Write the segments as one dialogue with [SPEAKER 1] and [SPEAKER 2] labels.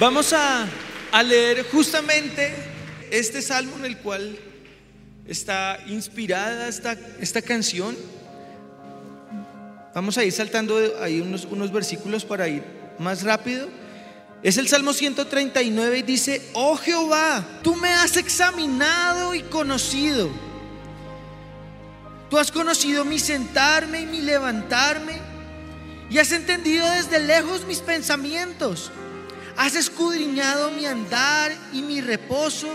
[SPEAKER 1] Vamos a, a leer justamente este salmo en el cual está inspirada esta, esta canción. Vamos a ir saltando ahí unos, unos versículos para ir más rápido. Es el Salmo 139 y dice, oh Jehová, tú me has examinado y conocido. Tú has conocido mi sentarme y mi levantarme y has entendido desde lejos mis pensamientos. Has escudriñado mi andar y mi reposo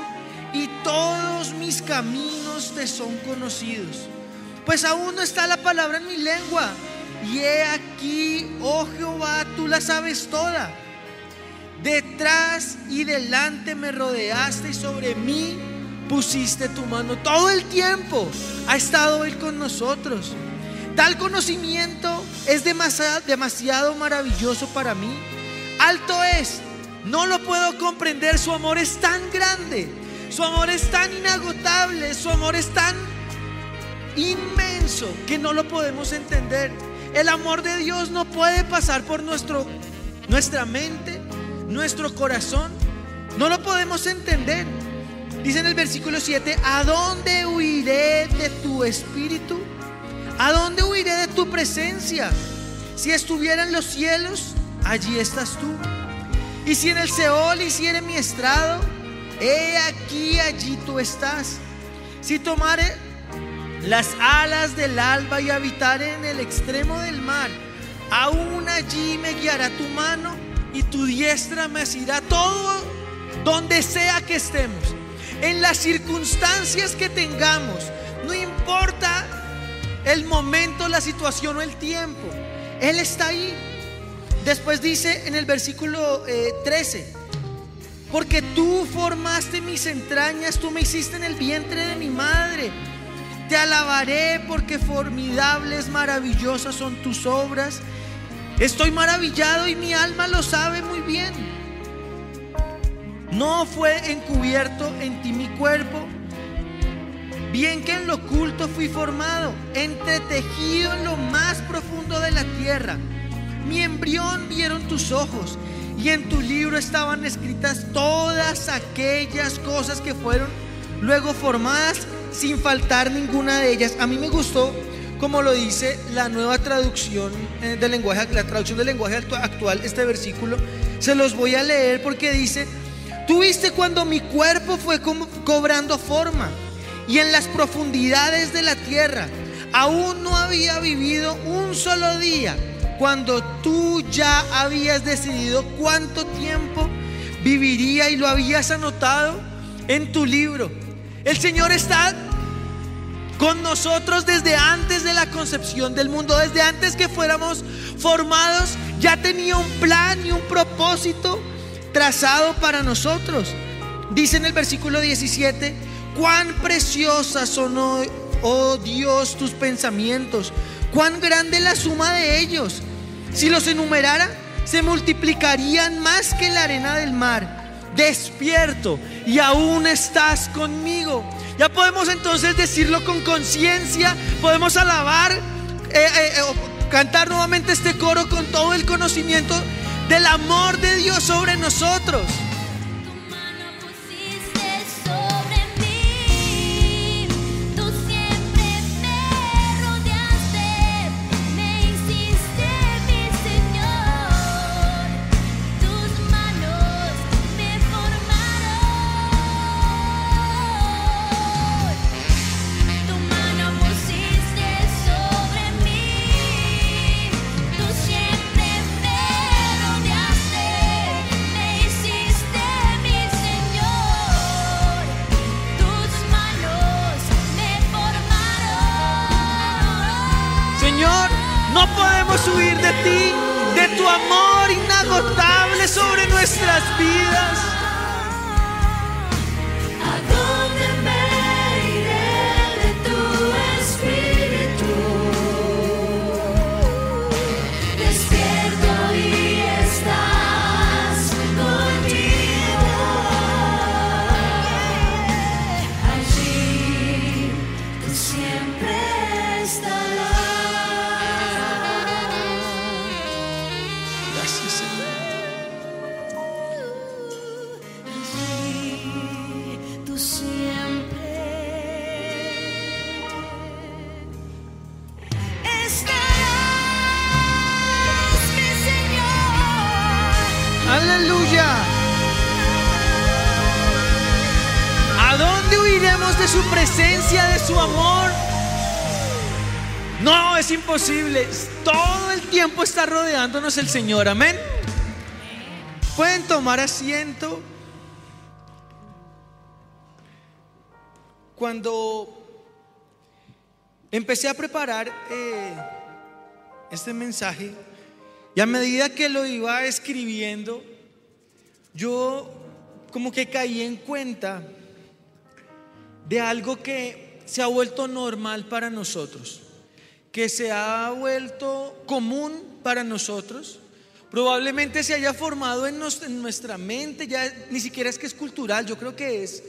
[SPEAKER 1] y todos mis caminos te son conocidos. Pues aún no está la palabra en mi lengua. Y he aquí, oh Jehová, tú la sabes toda. Detrás y delante me rodeaste y sobre mí pusiste tu mano. Todo el tiempo ha estado Él con nosotros. Tal conocimiento es demasiado, maravilloso para mí. Alto es, no lo puedo comprender. Su amor es tan grande, su amor es tan inagotable, su amor es tan inmenso que no lo podemos entender. El amor de Dios no puede pasar por nuestro, nuestra mente, nuestro corazón. No lo podemos entender. Dice en el versículo 7, ¿a dónde huiré de tu espíritu? ¿A dónde huiré de tu presencia? Si estuviera en los cielos, allí estás tú. Y si en el Seol hiciere mi estrado, he aquí, allí tú estás. Si tomare las alas del alba y habitare en el extremo del mar, aún allí me guiará tu mano y tu diestra me asirá todo donde sea que estemos. En las circunstancias que tengamos, no importa el momento, la situación o el tiempo, Él está ahí. Después dice en el versículo 13, eh, porque tú formaste mis entrañas, tú me hiciste en el vientre de mi madre. Te alabaré porque formidables, maravillosas son tus obras. Estoy maravillado y mi alma lo sabe muy bien. No fue encubierto en ti mi cuerpo, bien que en lo oculto fui formado, entretejido en lo más profundo de la tierra. Mi embrión vieron tus ojos y en tu libro estaban escritas todas aquellas cosas que fueron luego formadas sin faltar ninguna de ellas. A mí me gustó como lo dice la nueva traducción eh, del lenguaje, la traducción del lenguaje actual, este versículo. Se los voy a leer porque dice, tú viste cuando mi cuerpo fue cobrando forma y en las profundidades de la tierra aún no había vivido un solo día cuando tú ya habías decidido cuánto tiempo viviría y lo habías anotado en tu libro. El Señor está con nosotros desde antes de la concepción del mundo, desde antes que fuéramos formados, ya tenía un plan y un propósito trazado para nosotros. Dice en el versículo 17, cuán preciosas son, oh, oh Dios, tus pensamientos, cuán grande la suma de ellos. Si los enumerara, se multiplicarían más que la arena del mar. Despierto y aún estás conmigo. Ya podemos entonces decirlo con conciencia, podemos alabar, eh, eh, eh, cantar nuevamente este coro con todo el conocimiento del amor de Dios sobre nosotros. Todo el tiempo está rodeándonos el Señor. Amén. Pueden tomar asiento. Cuando empecé a preparar eh, este mensaje y a medida que lo iba escribiendo, yo como que caí en cuenta de algo que se ha vuelto normal para nosotros, que se ha vuelto común para nosotros. Probablemente se haya formado en, nuestra mente, ya ni siquiera es que es cultural, yo creo que es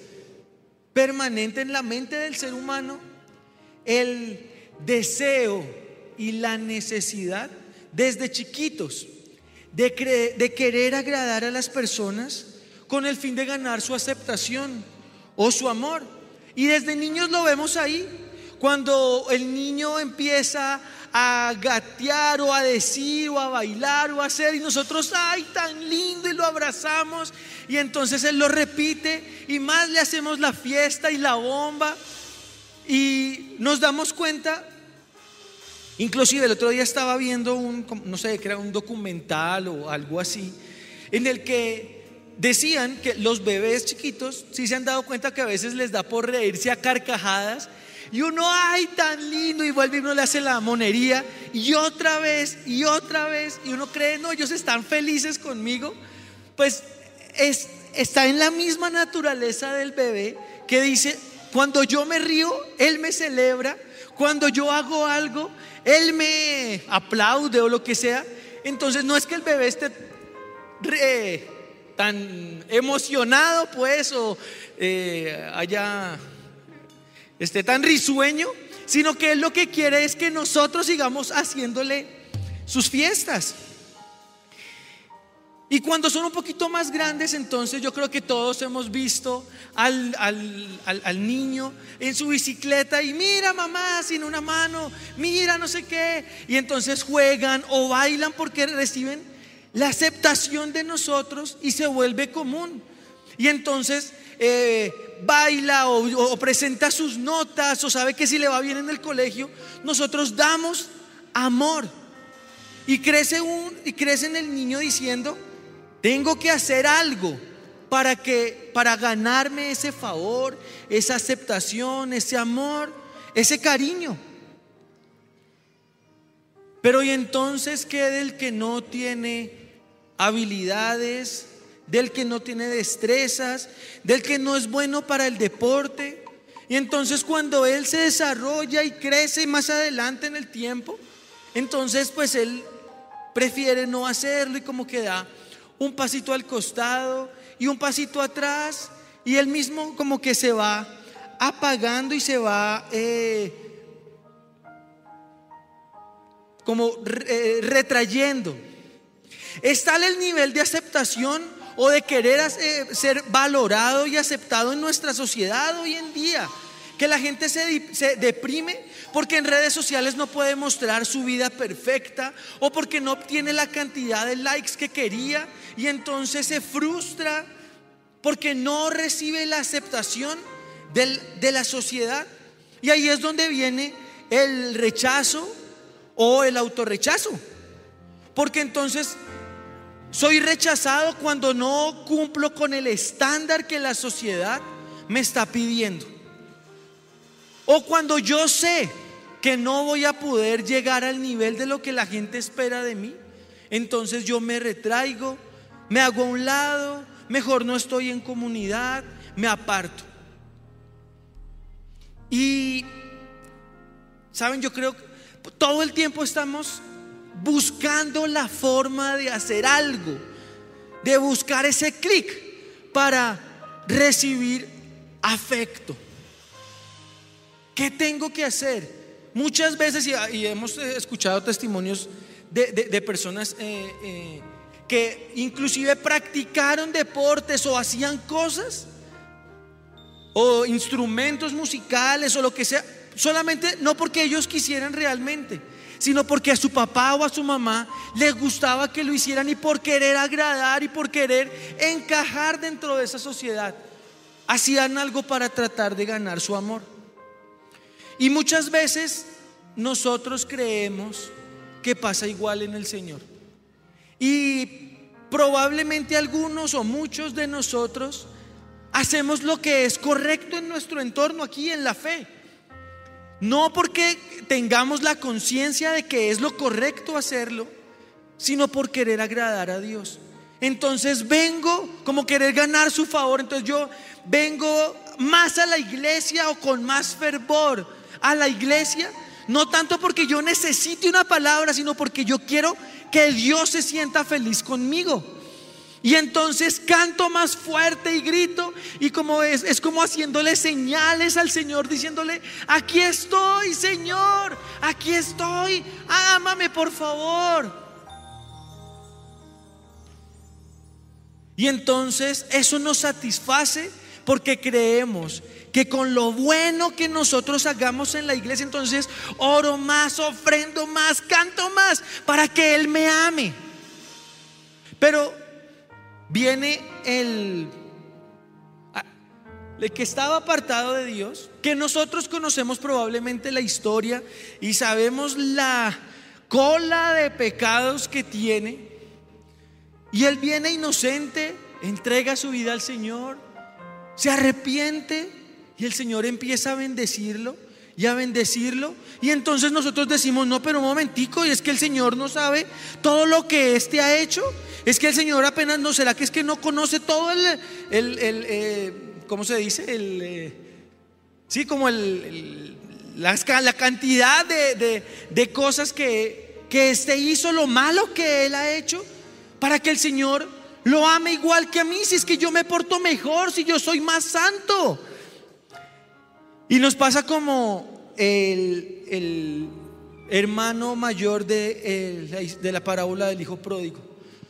[SPEAKER 1] permanente en la mente del ser humano el deseo y la necesidad desde chiquitos de, de querer agradar a las personas con el fin de ganar su aceptación o su amor. Y desde niños lo vemos ahí, cuando el niño empieza a gatear o a decir o a bailar o a hacer y nosotros, ay, tan lindo y lo abrazamos y entonces él lo repite y más le hacemos la fiesta y la bomba y nos damos cuenta, inclusive el otro día estaba viendo un, no sé, que era un documental o algo así, en el que decían que los bebés chiquitos sí se han dado cuenta que a veces les da por reírse a carcajadas y uno, ay, tan lindo, y vuelve y uno le hace la monería, y otra vez, y otra vez, y uno cree, no, ellos están felices conmigo. Pues es, está en la misma naturaleza del bebé que dice, cuando yo me río, Él me celebra. Cuando yo hago algo, Él me aplaude o lo que sea. Entonces no es que el bebé esté tan emocionado, pues, o eh, haya, esté tan risueño, sino que Él lo que quiere es que nosotros sigamos haciéndole sus fiestas. Y cuando son un poquito más grandes, entonces yo creo que todos hemos visto al, niño en su bicicleta y mira mamá sin una mano, mira no sé qué. Y entonces juegan o bailan porque reciben la aceptación de nosotros y se vuelve común. Y entonces eh, baila o, presenta sus notas o sabe que si le va bien en el colegio, nosotros damos amor. Y crece, un, y crece en el niño diciendo, tengo que hacer algo para que para ganarme ese favor, esa aceptación, ese amor, ese cariño. Pero y entonces qué del que no tiene habilidades, del que no tiene destrezas, del que no es bueno para el deporte. Y entonces cuando él se desarrolla y crece más adelante en el tiempo, entonces pues él prefiere no hacerlo y como que da un pasito al costado y un pasito atrás y él mismo como que se va apagando y se va eh, como eh, retrayendo. Está el nivel de aceptación o de querer ser valorado y aceptado en nuestra sociedad hoy en día. Que la gente se, se, deprime porque en redes sociales no puede mostrar su vida perfecta o porque no obtiene la cantidad de likes que quería y entonces se frustra porque no recibe la aceptación de la sociedad. Y ahí es donde viene el rechazo o el autorrechazo. Porque entonces soy rechazado cuando no cumplo con el estándar que la sociedad me está pidiendo. O cuando yo sé que no voy a poder llegar al nivel de lo que la gente espera de mí, entonces yo me retraigo, me hago a un lado, mejor no estoy en comunidad, me aparto. Y, ¿saben? Yo creo que todo el tiempo estamos buscando la forma de hacer algo, de buscar ese clic para recibir afecto. ¿Qué tengo que hacer? Muchas veces, y, hemos escuchado testimonios de, personas eh, eh, que inclusive practicaron deportes o hacían cosas, o instrumentos musicales o lo que sea, solamente no porque ellos quisieran realmente, sino porque a su papá o a su mamá les gustaba que lo hicieran y por querer agradar y por querer encajar dentro de esa sociedad, hacían algo para tratar de ganar su amor. Y muchas veces nosotros creemos que pasa igual en el Señor. Y probablemente algunos o muchos de nosotros hacemos lo que es correcto en nuestro entorno aquí en la fe. No porque tengamos la conciencia de que es lo correcto hacerlo, sino por querer agradar a Dios. Entonces vengo como querer ganar su favor. Entonces yo vengo más a la iglesia o con más fervor a la iglesia. No tanto porque yo necesite una palabra, sino porque yo quiero que Dios se sienta feliz conmigo. Y entonces canto más fuerte y grito y como es, es como haciéndole señales al Señor, diciéndole, aquí estoy, Señor, aquí estoy, ámame por favor. Y entonces eso nos satisface porque creemos que con lo bueno que nosotros hagamos en la iglesia, entonces oro más, ofrendo más, canto más para que Él me ame. Pero viene el, el que estaba apartado de Dios, que nosotros conocemos probablemente la historia y sabemos la cola de pecados que tiene. Y él viene inocente, entrega su vida al Señor, se arrepiente y el Señor empieza a bendecirlo y a bendecirlo. Y entonces nosotros decimos, no, pero un momentico, y es que el Señor no sabe todo lo que éste ha hecho. Es que el Señor apenas no, ¿será que es que no conoce todo el, el, eh, ¿cómo se dice? El, eh, sí, como el, la, la, cantidad de, de, cosas que, que este hizo, lo malo que él ha hecho, para que el Señor lo ame igual que a mí, si es que yo me porto mejor, si yo soy más santo. Y nos pasa como el, el hermano mayor de, de la parábola del hijo pródigo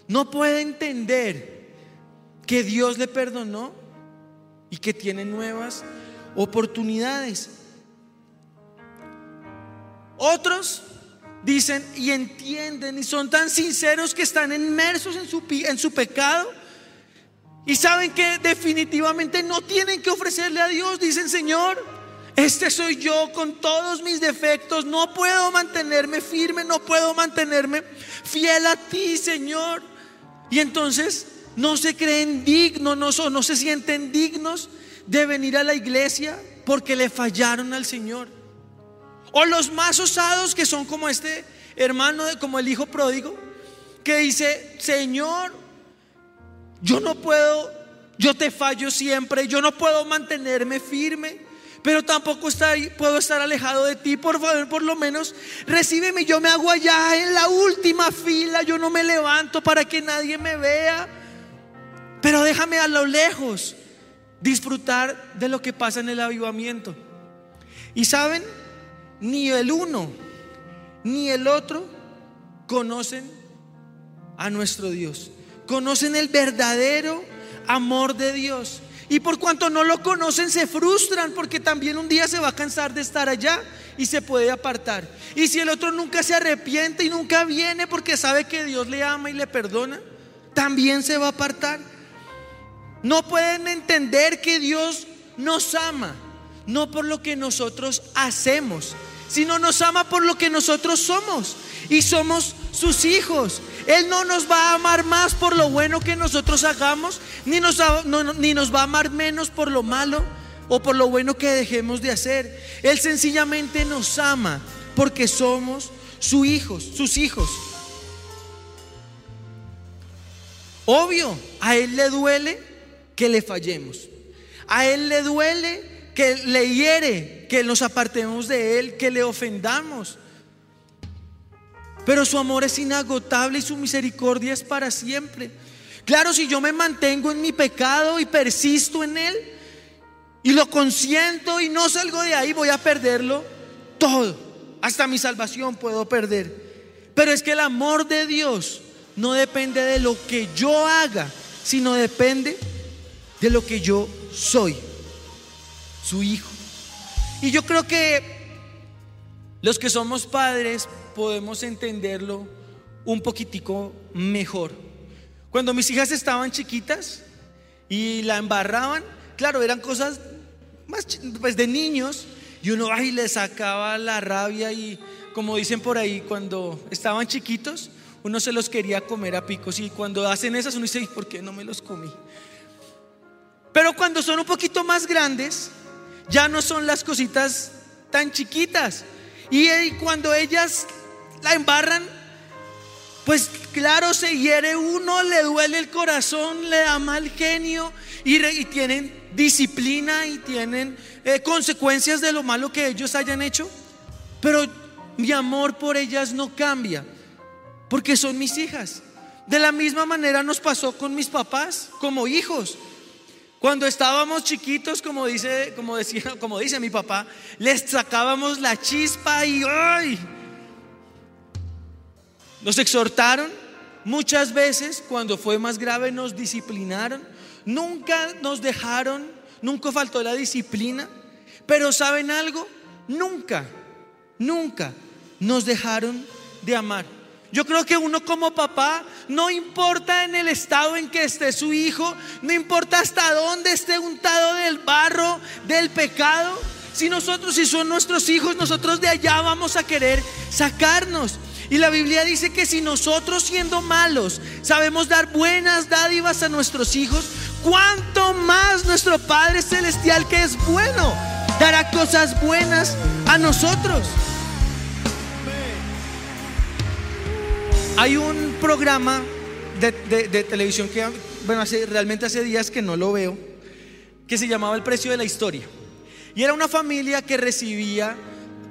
[SPEAKER 1] no puede entender que Dios le perdonó y que tiene nuevas oportunidades. Otros dicen y entienden y son tan sinceros que están inmersos en su, en su pecado y saben que definitivamente no tienen que ofrecerle a Dios. Dicen, Señor, este soy yo con todos mis defectos. No puedo mantenerme firme, no puedo mantenerme fiel a ti, Señor. Y entonces no se creen dignos, no, no se sienten dignos de venir a la iglesia porque le fallaron al Señor. O los más osados que son como este hermano, como el hijo pródigo, que dice, Señor, yo no puedo, yo te fallo siempre, yo no puedo mantenerme firme pero tampoco puedo estar alejado de ti. Por favor, por lo menos recíbeme. Yo me hago allá en la última fila. Yo no me levanto para que nadie me vea. Pero déjame a lo lejos disfrutar de lo que pasa en el avivamiento. Y saben, ni el uno ni el otro conocen a nuestro Dios. Conocen el verdadero amor de Dios. Y por cuanto no lo conocen, se frustran porque también un día se va a cansar de estar allá y se puede apartar. Y si el otro nunca se arrepiente y nunca viene porque sabe que Dios le ama y le perdona, también se va a apartar. No pueden entender que Dios nos ama, no por lo que nosotros hacemos, sino nos ama por lo que nosotros somos. Y somos sus hijos. Él no nos va a amar más por lo bueno que nosotros hagamos, ni nos, ni nos va a amar menos por lo malo o por lo bueno que dejemos de hacer. Él sencillamente nos ama porque somos sus hijos, sus hijos. Obvio, a Él le duele que le fallemos. A Él le duele que le hiere, que nos apartemos de Él, que le ofendamos. Pero su amor es inagotable y su misericordia es para siempre. Claro, si yo me mantengo en mi pecado y persisto en él y lo consiento y no salgo de ahí, voy a perderlo todo. Hasta mi salvación puedo perder. Pero es que el amor de Dios no depende de lo que yo haga, sino depende de lo que yo soy, su hijo. Y yo creo que los que somos padres podemos entenderlo un poquitico mejor. Cuando mis hijas estaban chiquitas y la embarraban, claro, eran cosas más pues de niños y uno ahí le sacaba la rabia y como dicen por ahí, cuando estaban chiquitos, uno se los quería comer a picos y cuando hacen esas uno dice, ¿por qué no me los comí? Pero cuando son un poquito más grandes, ya no son las cositas tan chiquitas. Y cuando ellas la embarran, pues claro, se hiere uno, le duele el corazón, le da mal genio y, tienen disciplina y tienen eh, consecuencias de lo malo que ellos hayan hecho. Pero mi amor por ellas no cambia, porque son mis hijas. De la misma manera nos pasó con mis papás como hijos. Cuando estábamos chiquitos, como dice, como decía, como dice mi papá, les sacábamos la chispa y ¡ay! Nos exhortaron muchas veces, cuando fue más grave nos disciplinaron, nunca nos dejaron, nunca faltó la disciplina, pero ¿saben algo? Nunca, nunca nos dejaron de amar. Yo creo que uno como papá, no importa en el estado en que esté su hijo, no importa hasta dónde esté untado del barro, del pecado, si nosotros, si son nuestros hijos, nosotros de allá vamos a querer sacarnos. Y la Biblia dice que si nosotros siendo malos sabemos dar buenas dádivas a nuestros hijos, cuánto más nuestro Padre Celestial que es bueno dará cosas buenas a nosotros. Hay un programa de, televisión que, bueno, hace, realmente hace días que no lo veo, que se llamaba El precio de la historia. Y era una familia que recibía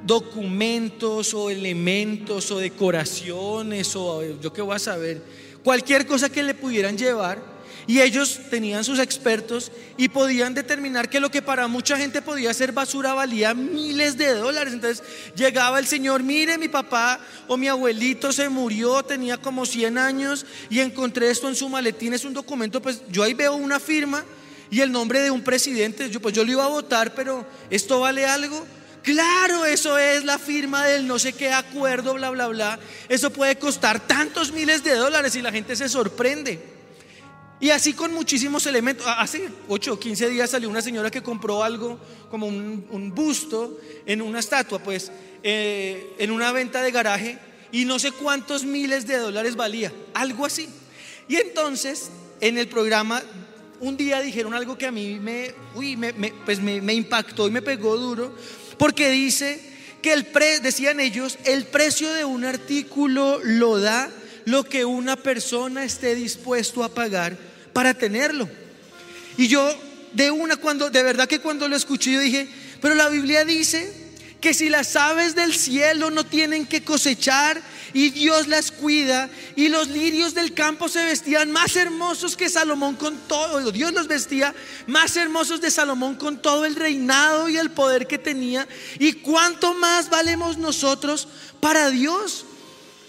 [SPEAKER 1] documentos o elementos o decoraciones o yo qué voy a saber, cualquier cosa que le pudieran llevar y ellos tenían sus expertos y podían determinar que lo que para mucha gente podía ser basura valía miles de dólares. Entonces llegaba el señor, mire, mi papá o mi abuelito se murió, tenía como 100 años y encontré esto en su maletín, es un documento, pues yo ahí veo una firma y el nombre de un presidente, yo pues yo lo iba a votar, pero ¿esto vale algo? Claro, eso es la firma del no sé qué acuerdo, bla, bla, bla. Eso puede costar tantos miles de dólares y la gente se sorprende. Y así con muchísimos elementos. Hace 8 o 15 días salió una señora que compró algo como un, busto en una estatua, pues eh, en una venta de garaje y no sé cuántos miles de dólares valía, algo así. Y entonces en el programa un día dijeron algo que a mí me, uy, me, pues me, impactó y me pegó duro, porque dice que el pre, decían ellos, el precio de un artículo lo da lo que una persona esté dispuesto a pagar para tenerlo. Y yo de una cuando de verdad que cuando lo escuché yo dije, pero la Biblia dice que si las aves del cielo no tienen que cosechar y Dios las cuida y los lirios del campo se vestían más hermosos que Salomón con todo, Dios los vestía más hermosos de Salomón con todo el reinado y el poder que tenía y cuánto más valemos nosotros para Dios.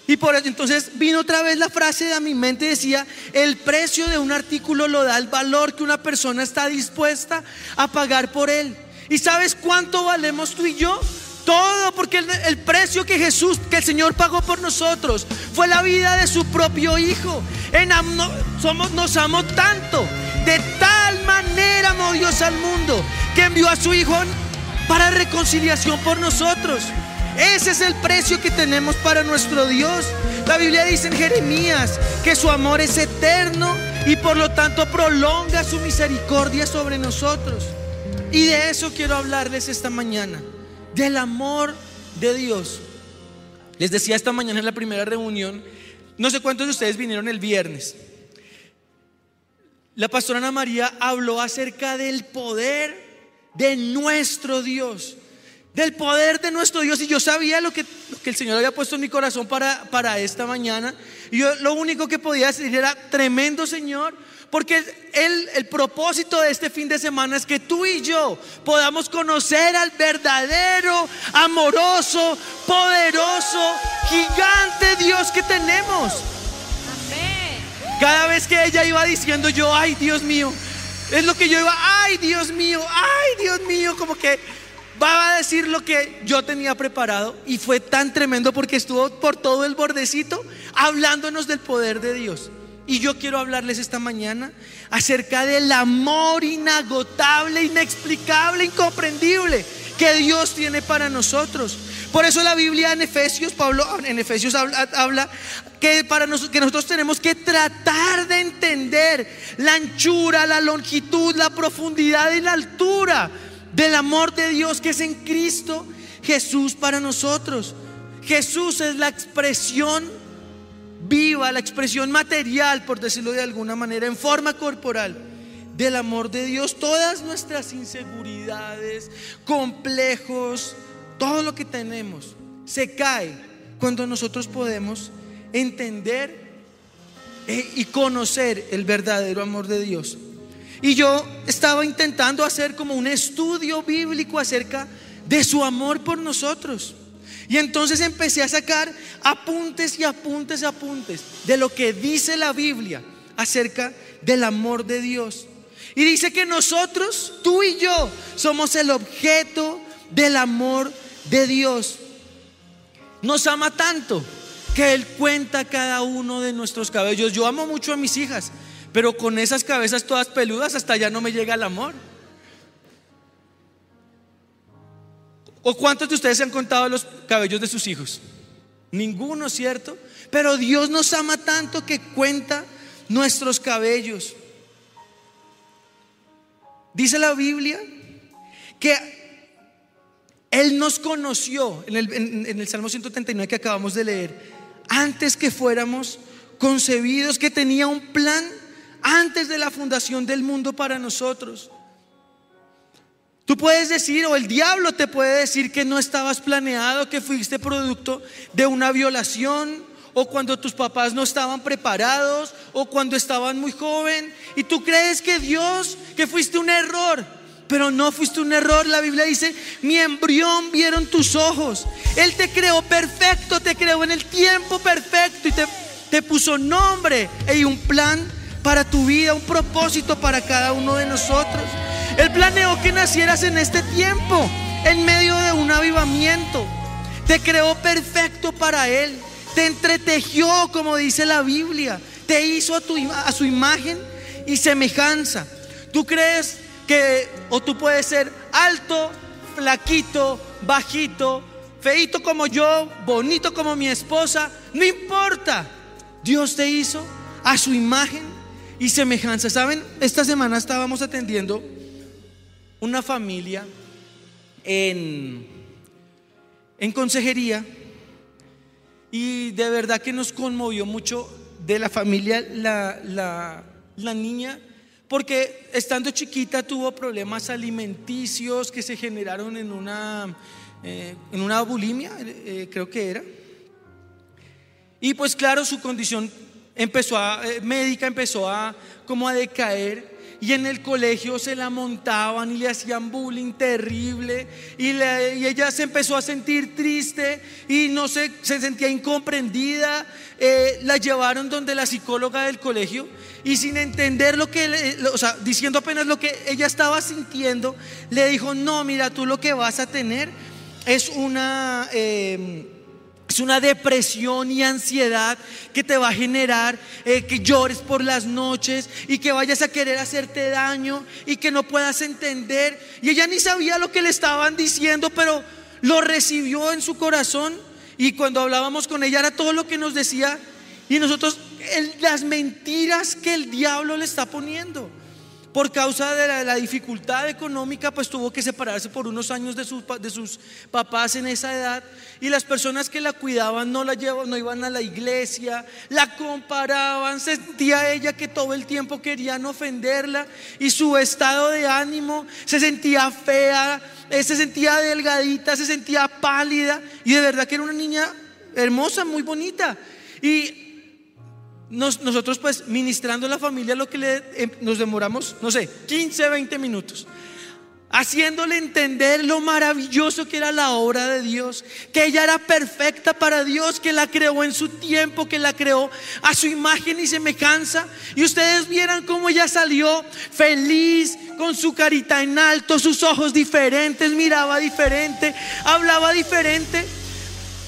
[SPEAKER 1] Y por eso entonces vino otra vez la frase a mi mente decía, el precio de un artículo lo da el valor que una persona está dispuesta a pagar por él. ¿Y sabes cuánto valemos tú y yo? Todo, porque el, precio que Jesús, que el Señor pagó por nosotros, fue la vida de su propio Hijo. En, somos, nos amó tanto, de tal manera amó Dios al mundo, que envió a su Hijo para reconciliación por nosotros. Ese es el precio que tenemos para nuestro Dios. La Biblia dice en Jeremías que su amor es eterno y por lo tanto prolonga su misericordia sobre nosotros. Y de eso quiero hablarles esta mañana, del amor de Dios. Les decía esta mañana en la primera reunión, no sé cuántos de ustedes vinieron el viernes. La pastora Ana María habló acerca del poder de nuestro Dios del poder de nuestro Dios. Y yo sabía lo que, el Señor había puesto en mi corazón para, para esta mañana. Y yo lo único que podía decir era, tremendo Señor, porque el, el propósito de este fin de semana es que tú y yo podamos conocer al verdadero, amoroso, poderoso, gigante Dios que tenemos. Cada vez que ella iba diciendo yo, ay Dios mío, es lo que yo iba, ay Dios mío, ay Dios mío, como que va a decir lo que yo tenía preparado y fue tan tremendo porque estuvo por todo el bordecito hablándonos del poder de Dios. Y yo quiero hablarles esta mañana acerca del amor inagotable, inexplicable, incomprendible que Dios tiene para nosotros. Por eso la Biblia en Efesios, Pablo en Efesios habla, que, para que nosotros tenemos que tratar de entender la anchura, la longitud, la profundidad y la altura del amor de Dios que es en Cristo Jesús para nosotros. Jesús es la expresión viva, la expresión material, por decirlo de alguna manera, en forma corporal del amor de Dios. Todas nuestras inseguridades, complejos, todo lo que tenemos se cae cuando nosotros podemos entender eh, y conocer el verdadero amor de Dios. Y yo estaba intentando hacer como un estudio bíblico acerca de su amor por nosotros. Y entonces empecé a sacar apuntes y apuntes y apuntes de lo que dice la Biblia acerca del amor de Dios. Y dice que nosotros, tú y yo, somos el objeto del amor de Dios. Nos ama tanto que Él cuenta cada uno de nuestros cabellos. Yo amo mucho a mis hijas, pero con esas cabezas todas peludas hasta allá no me llega el amor. ¿O cuántos de ustedes se han contado los cabellos de sus hijos? Ninguno, ¿cierto? Pero Dios nos ama tanto que cuenta nuestros cabellos. Dice la Biblia que Él nos conoció en el, Salmo 139 que acabamos de leer, antes que fuéramos concebidos, que tenía un plan antes de la fundación del mundo para nosotros. Tú puedes decir, o el diablo te puede decir que no estabas planeado, que fuiste producto de una violación, o cuando tus papás no estaban preparados, o cuando estaban muy joven, y tú crees que Dios, que fuiste un error, pero no fuiste un error. La Biblia dice, mi embrión vieron tus ojos. Él te creó perfecto, te creó en el tiempo perfecto y te, te puso nombre y un plan para tu vida, un propósito para cada uno de nosotros. Él planeó que nacieras en este tiempo, en medio de un avivamiento. Te creó perfecto para Él. Te entretejió, como dice la Biblia. Te hizo a, tu, a su imagen y semejanza. ¿Tú crees que, o tú puedes ser alto, flaquito, bajito, feito como yo, bonito como mi esposa? No importa. Dios te hizo a su imagen y semejanza. ¿Saben? Esta semana estábamos atendiendo una familia en, en consejería y de verdad que nos conmovió mucho de la familia la, la, niña porque estando chiquita tuvo problemas alimenticios que se generaron en una, eh, en una bulimia, eh, creo que era. Y pues claro, su condición empezó a, eh, médica empezó a como a decaer y en el colegio se la montaban y le hacían bullying terrible y, ella se empezó a sentir triste y no se, se sentía incomprendida. Eh, la llevaron donde la psicóloga del colegio y sin entender lo que, o sea, diciendo apenas lo que ella estaba sintiendo, le dijo, no, mira, tú lo que vas a tener es una... Eh, es una depresión y ansiedad que te va a generar eh, que llores por las noches y que vayas a querer hacerte daño y que no puedas entender. Y ella ni sabía lo que le estaban diciendo, pero lo recibió en su corazón. Y cuando hablábamos con ella era todo lo que nos decía. Y nosotros, las mentiras que el diablo le está poniendo por causa de la, dificultad económica, pues tuvo que separarse por unos años de sus, de sus papás en esa edad. Y las personas que la cuidaban no la llevaban, no iban a la iglesia, la comparaban, sentía ella que todo el tiempo querían ofenderla y su estado de ánimo se sentía fea, eh, se sentía delgadita, se sentía pálida y de verdad que era una niña hermosa, muy bonita. Y nosotros pues ministrando a la familia lo que em, nos demoramos, no sé, 15, 20 minutos. haciéndole entender lo maravilloso que era la obra de Dios, que ella era perfecta para Dios, que la creó en su tiempo, que la creó a su imagen y semejanza. Y ustedes vieran cómo ella salió feliz, con su carita en alto, sus ojos diferentes, miraba diferente, hablaba diferente.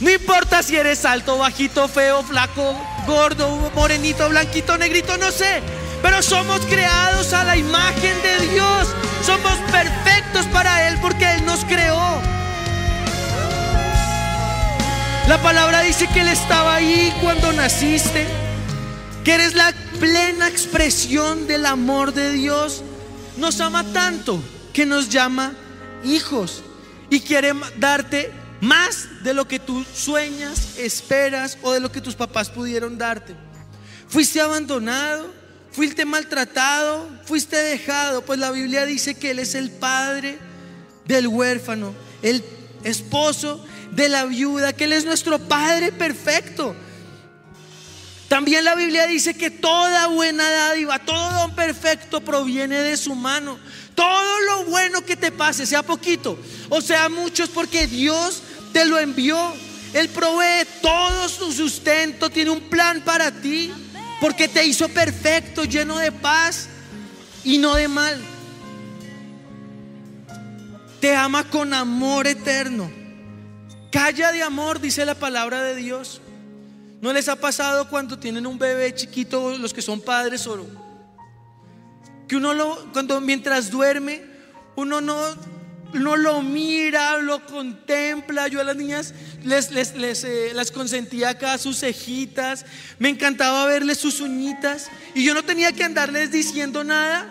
[SPEAKER 1] No importa si eres alto, bajito, feo, flaco, gordo, morenito, blanquito, negrito, no sé. Pero somos creados a la imagen de Dios. Somos perfectos para Él porque Él nos creó. La palabra dice que Él estaba ahí cuando naciste. Que eres la plena expresión del amor de Dios. Nos ama tanto que nos llama hijos. Y quiere darte más de lo que tú sueñas, esperas o de lo que tus papás pudieron darte. Fuiste abandonado, fuiste maltratado, fuiste dejado, pues la Biblia dice que Él es el padre del huérfano, el esposo de la viuda, que Él es nuestro Padre perfecto. También la Biblia dice que toda buena dádiva, todo don perfecto proviene de su mano. Todo lo bueno que te pase, sea poquito o sea mucho, es porque Dios te lo envió. Él provee todo su sustento, tiene un plan para ti. Porque te hizo perfecto, lleno de paz y no de mal. Te ama con amor eterno. Calla de amor, dice la palabra de Dios. ¿No les ha pasado cuando tienen un bebé chiquito, los que son padres, oro? Que uno lo, cuando mientras duerme, uno no no lo mira, lo contempla. Yo a las niñas les, les, eh, las consentía acá sus cejitas. Me encantaba verles sus uñitas. Y yo no tenía que andarles diciendo nada.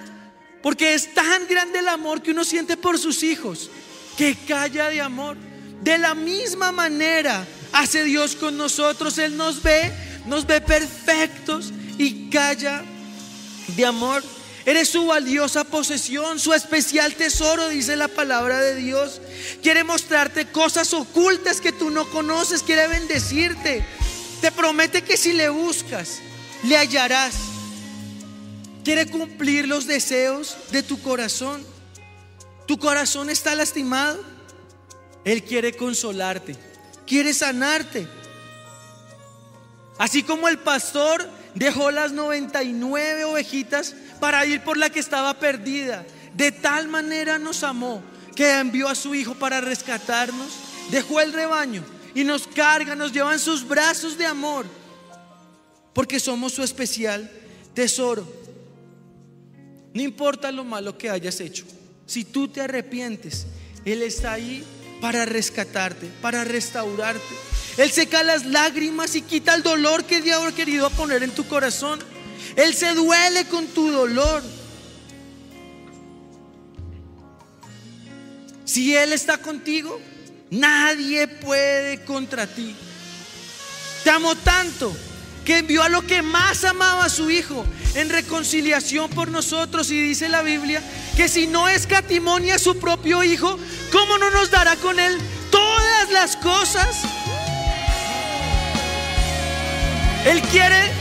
[SPEAKER 1] Porque es tan grande el amor que uno siente por sus hijos. Que calla de amor. De la misma manera hace Dios con nosotros. Él nos ve, nos ve perfectos y calla de amor. Eres su valiosa posesión, su especial tesoro, dice la palabra de Dios. Quiere mostrarte cosas ocultas que tú no conoces, quiere bendecirte. Te promete que si le buscas, le hallarás. Quiere cumplir los deseos de tu corazón. Tu corazón está lastimado. Él quiere consolarte, quiere sanarte. Así como el pastor dejó las 99 ovejitas para ir por la que estaba perdida. De tal manera nos amó que envió a su Hijo para rescatarnos, dejó el rebaño y nos carga, nos lleva en sus brazos de amor, porque somos su especial tesoro. No importa lo malo que hayas hecho, si tú te arrepientes, Él está ahí para rescatarte, para restaurarte. Él seca las lágrimas y quita el dolor que Dios ha querido poner en tu corazón. Él se duele con tu dolor. Si Él está contigo, nadie puede contra ti. Te amo tanto que envió a lo que más amaba a su Hijo en reconciliación por nosotros. Y dice la Biblia que si no escatimonia a su propio Hijo, ¿cómo no nos dará con Él todas las cosas? Él quiere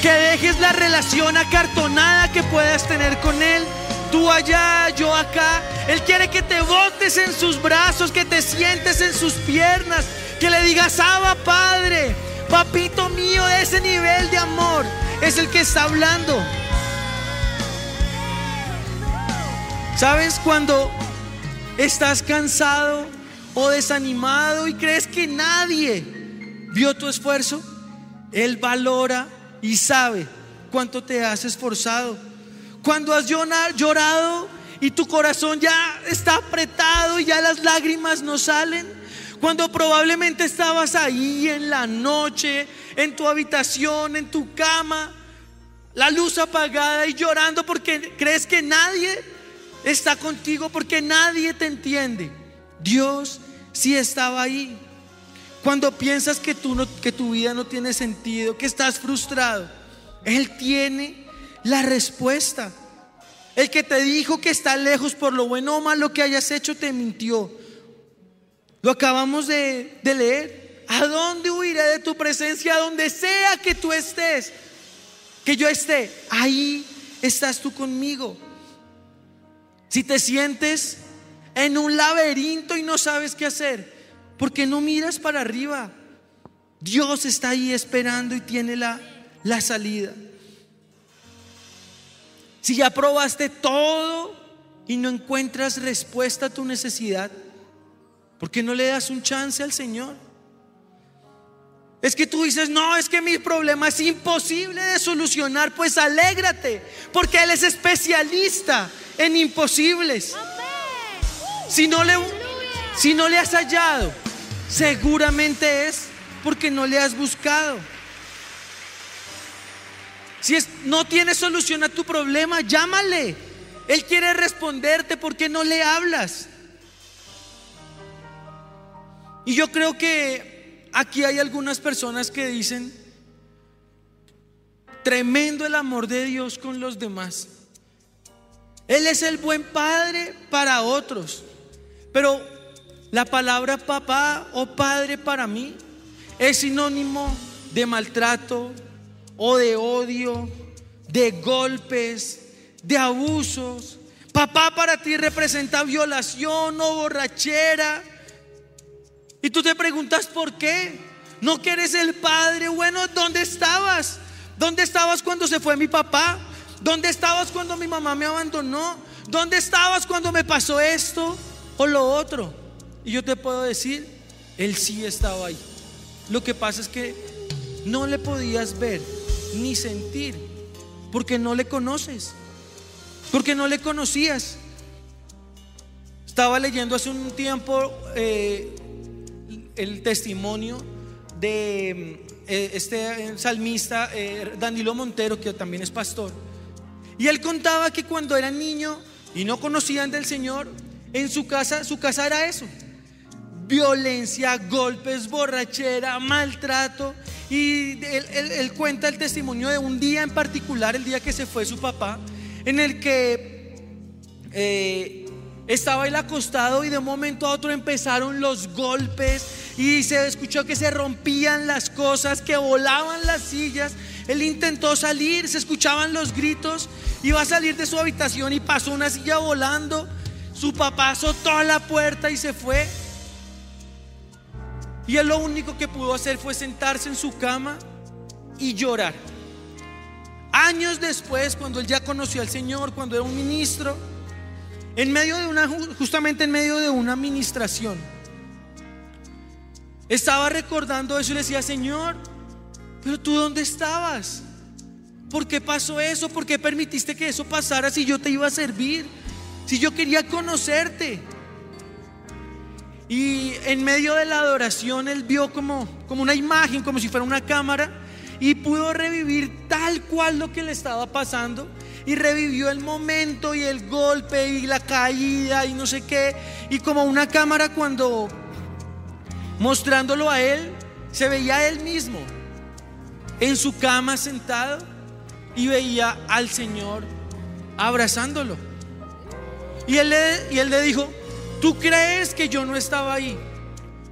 [SPEAKER 1] que dejes la relación acartonada que puedas tener con Él. Tú allá, yo acá. Él quiere que te botes en sus brazos, que te sientes en sus piernas, que le digas, Abba Padre, papito mío, ese nivel de amor es el que está hablando. ¿Sabes cuando estás cansado o desanimado y crees que nadie vio tu esfuerzo? Él valora y sabe cuánto te has esforzado. Cuando has llorado y tu corazón ya está apretado y ya las lágrimas no salen. Cuando probablemente estabas ahí en la noche, en tu habitación, en tu cama, la luz apagada y llorando porque crees que nadie está contigo, porque nadie te entiende. Dios sí estaba ahí. Cuando piensas que, tú no, que tu vida no tiene sentido, que estás frustrado, Él tiene la respuesta. El que te dijo que está lejos por lo bueno o malo que hayas hecho, te mintió. Lo acabamos de, leer. ¿A dónde huiré de tu presencia? A donde sea que tú estés, que yo esté, ahí estás tú conmigo. Si te sientes en un laberinto y no sabes qué hacer? Porque no miras para arriba. Dios está ahí esperando y tiene la, la salida. Si ya probaste todo y no encuentras respuesta a tu necesidad, ¿por qué no le das un chance al Señor? Es que tú dices, no, es que mi problema es imposible de solucionar. Pues alégrate, porque Él es especialista en imposibles. Si no le, si no le has hallado, seguramente es porque no le has buscado. Si es, no tienes solución a tu problema, llámale. Él quiere responderte porque no le hablas. Y yo creo que aquí hay algunas personas que dicen, tremendo el amor de Dios con los demás. Él es el buen padre para otros. Pero la palabra papá o padre para mí es sinónimo de maltrato o de odio, de golpes, de abusos. Papá para ti representa violación o borrachera. Y tú te preguntas por qué. No que eres el padre. Bueno, ¿dónde estabas? ¿Dónde estabas cuando se fue mi papá? ¿Dónde estabas cuando mi mamá me abandonó? ¿Dónde estabas cuando me pasó esto o lo otro? Y yo te puedo decir, él sí estaba ahí. Lo que pasa es que no le podías ver ni sentir porque no le conoces, porque no le conocías. Estaba leyendo hace un tiempo eh, el testimonio de eh, este salmista eh, Danilo Montero, que también es pastor. Y él contaba que cuando era niño y no conocían del Señor, en su casa, su casa era eso violencia, golpes, borrachera, maltrato. Y él, cuenta el testimonio de un día en particular, el día que se fue su papá, en el que eh, estaba él acostado y de un momento a otro empezaron los golpes y se escuchó que se rompían las cosas, que volaban las sillas. Él intentó salir, se escuchaban los gritos, iba a salir de su habitación y pasó una silla volando. Su papá azotó la puerta y se fue. Y él lo único que pudo hacer fue sentarse en su cama y llorar. Años después, cuando él ya conoció al Señor, cuando era un ministro, en medio de una, justamente en medio de una administración, estaba recordando eso y le decía, Señor, pero tú dónde estabas? ¿Por qué pasó eso? ¿Por qué permitiste que eso pasara si yo te iba a servir? Si yo quería conocerte. Y en medio de la adoración él vio como, como una imagen, como si fuera una cámara, y pudo revivir tal cual lo que le estaba pasando. Y revivió el momento y el golpe y la caída y no sé qué. Y como una cámara cuando mostrándolo a él, se veía a él mismo en su cama sentado y veía al Señor abrazándolo. Y él le, y él le dijo, Tú crees que yo no estaba ahí,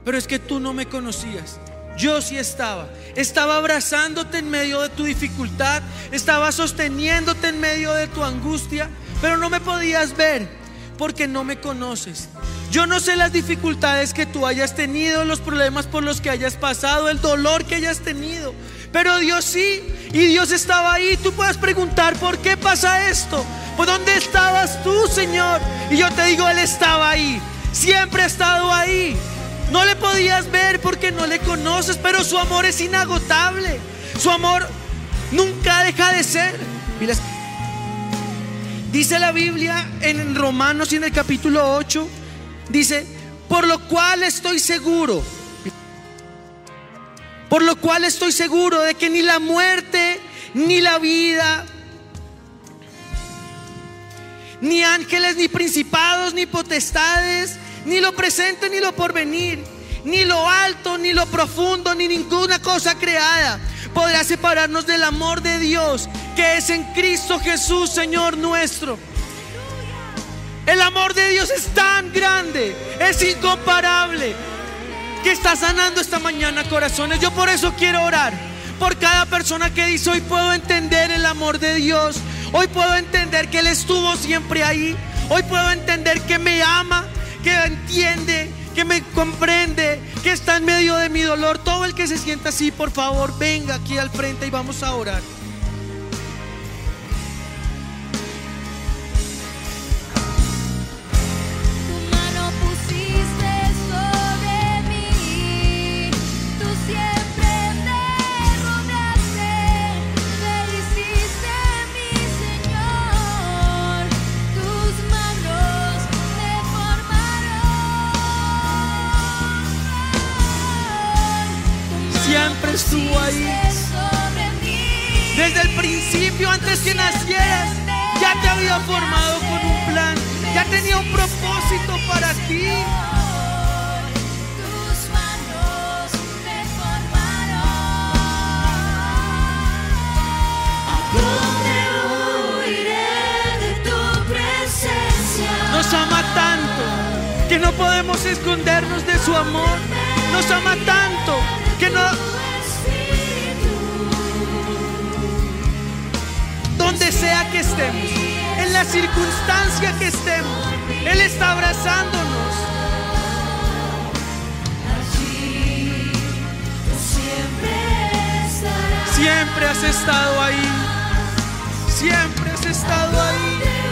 [SPEAKER 1] pero es que tú no me conocías. Yo sí estaba. Estaba abrazándote en medio de tu dificultad, estaba sosteniéndote en medio de tu angustia, pero no me podías ver porque no me conoces. Yo no sé las dificultades que tú hayas tenido, los problemas por los que hayas pasado, el dolor que hayas tenido, pero Dios sí, y Dios estaba ahí. Tú puedes preguntar, ¿por qué pasa esto? ¿Por dónde estabas tú, Señor? Y yo te digo, Él estaba ahí. Siempre ha estado ahí. No le podías ver porque no le conoces, pero su amor es inagotable. Su amor nunca deja de ser. Dice la Biblia en Romanos y en el capítulo 8, dice, por lo cual estoy seguro por lo cual estoy seguro de que ni la muerte, ni la vida, ni ángeles, ni principados, ni potestades, ni lo presente, ni lo porvenir, ni lo alto, ni lo profundo, ni ninguna cosa creada podrá separarnos del amor de Dios que es en Cristo Jesús, Señor nuestro. El amor de Dios es tan grande, es incomparable que está sanando esta mañana corazones. Yo por eso quiero orar. Por cada persona que dice, hoy puedo entender el amor de Dios. Hoy puedo entender que Él estuvo siempre ahí. Hoy puedo entender que me ama, que entiende, que me comprende, que está en medio de mi dolor. Todo el que se sienta así, por favor, venga aquí al frente y vamos a orar. Que nacieras, ya te había formado con un plan, ya tenía un propósito para ti. Nos ama tanto que no podemos escondernos de su amor. Nos ama tanto que estemos, en la circunstancia que estemos, Él está abrazándonos.
[SPEAKER 2] Siempre
[SPEAKER 1] has estado ahí. Siempre has estado ahí.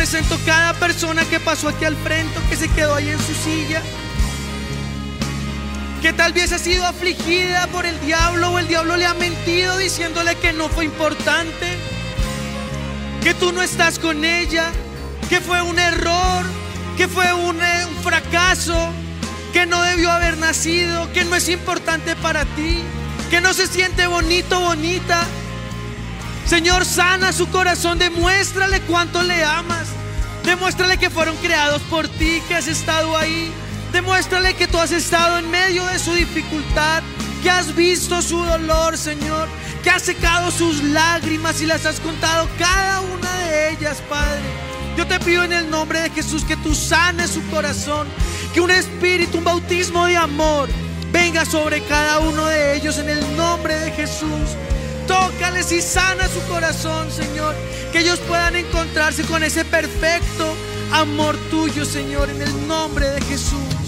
[SPEAKER 1] Presento cada persona que pasó aquí al frente, que se quedó ahí en su silla, que tal vez ha sido afligida por el diablo o el diablo le ha mentido diciéndole que no fue importante, que tú no estás con ella, que fue un error, que fue un, eh, un fracaso, que no debió haber nacido, que no es importante para ti, que no se siente bonito, bonita. Señor, sana su corazón, demuéstrale cuánto le amas. Demuéstrale que fueron creados por ti, que has estado ahí. Demuéstrale que tú has estado en medio de su dificultad, que has visto su dolor, Señor, que has secado sus lágrimas y las has contado cada una de ellas, Padre. Yo te pido en el nombre de Jesús que tú sanes su corazón, que un espíritu, un bautismo de amor venga sobre cada uno de ellos en el nombre de Jesús. Tócales y sana su corazón, Señor. Que ellos puedan encontrarse con ese perfecto amor tuyo, Señor, en el nombre de Jesús.